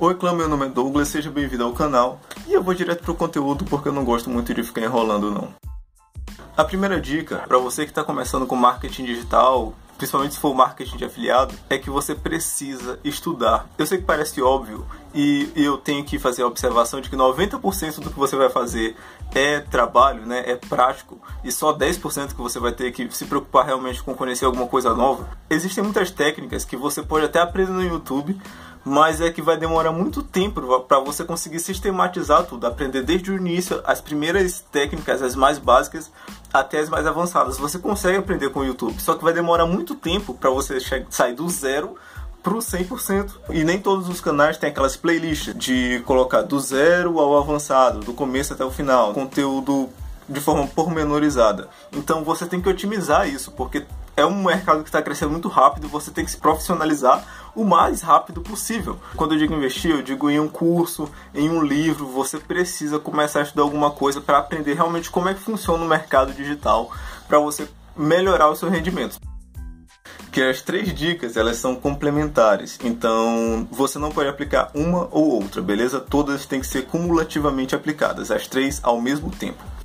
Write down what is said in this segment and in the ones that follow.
Oi clã, meu nome é Douglas, seja bem-vindo ao canal. E eu vou direto pro conteúdo porque eu não gosto muito de ficar enrolando não. A primeira dica, para você que está começando com marketing digital, principalmente se for marketing de afiliado, é que você precisa estudar. Eu sei que parece óbvio e eu tenho que fazer a observação de que 90% do que você vai fazer é trabalho, né, é prático, e só 10% que você vai ter que se preocupar realmente com conhecer alguma coisa nova. Existem muitas técnicas que você pode até aprender no YouTube, mas é que vai demorar muito tempo para você conseguir sistematizar tudo, aprender desde o início as primeiras técnicas, as mais básicas, até as mais avançadas. Você consegue aprender com o YouTube, só que vai demorar muito tempo para você sair do zero pro 100%. E nem todos os canais têm aquelas playlists de colocar do zero ao avançado, do começo até o final, conteúdo de forma pormenorizada. Então você tem que otimizar isso, porque é um mercado que está crescendo muito rápido você tem que se profissionalizar o mais rápido possível. Quando eu digo investir, eu digo em um curso, em um livro, você precisa começar a estudar alguma coisa para aprender realmente como é que funciona o mercado digital, para você melhorar o seu rendimento que as três dicas elas são complementares, então você não pode aplicar uma ou outra, beleza? Todas têm que ser cumulativamente aplicadas, as três ao mesmo tempo.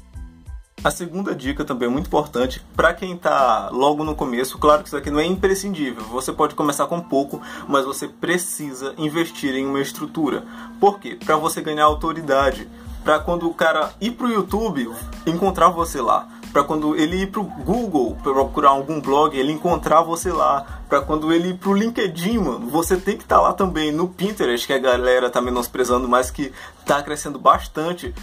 A segunda dica também é muito importante para quem está logo no começo. Claro que isso aqui não é imprescindível. Você pode começar com pouco, mas você precisa investir em uma estrutura. Por quê? Para você ganhar autoridade. Para quando o cara ir para o YouTube, encontrar você lá. Para quando ele ir para o Google procurar algum blog, ele encontrar você lá. Para quando ele ir para o LinkedIn, mano, você tem que estar tá lá também. No Pinterest, que a galera tá menosprezando, mas que tá crescendo bastante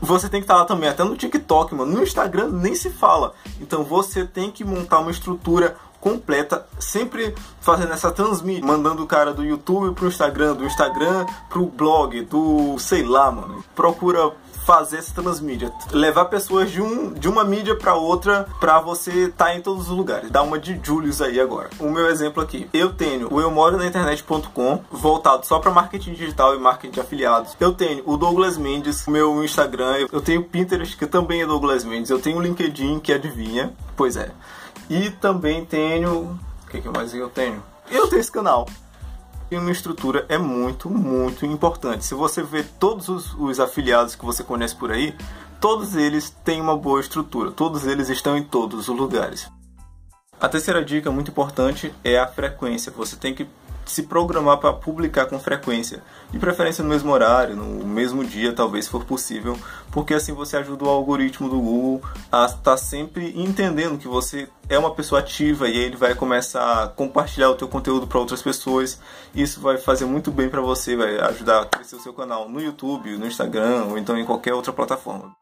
você tem que estar lá também, até no TikTok, mano. No Instagram nem se fala. Então você tem que montar uma estrutura completa, sempre fazendo essa transmissão, mandando o cara do YouTube pro Instagram, do Instagram pro blog, do sei lá, mano. Procura fazer essa transmídia, levar pessoas de, um, de uma mídia para outra para você estar tá em todos os lugares. Dá uma de Julius aí agora. O meu exemplo aqui, eu tenho o eu moro na internet.com, voltado só para marketing digital e marketing de afiliados. Eu tenho o Douglas Mendes, meu Instagram, eu tenho o Pinterest, que também é Douglas Mendes, eu tenho o LinkedIn, que adivinha, pois é. E também tenho, o que, que mais eu tenho? Eu tenho esse canal e uma estrutura é muito, muito importante. Se você vê todos os, os, afiliados que você conhece por aí, todos eles têm uma boa estrutura, todos eles estão em todos os lugares. A terceira dica muito importante é a frequência. Você tem que se programar para publicar com frequência, de preferência no mesmo horário, no mesmo dia, talvez for possível, porque assim você ajuda o algoritmo do Google a estar tá sempre entendendo que você é uma pessoa ativa e ele vai começar a compartilhar o teu conteúdo para outras pessoas. Isso vai fazer muito bem para você, vai ajudar a crescer o seu canal no YouTube, no Instagram ou então em qualquer outra plataforma.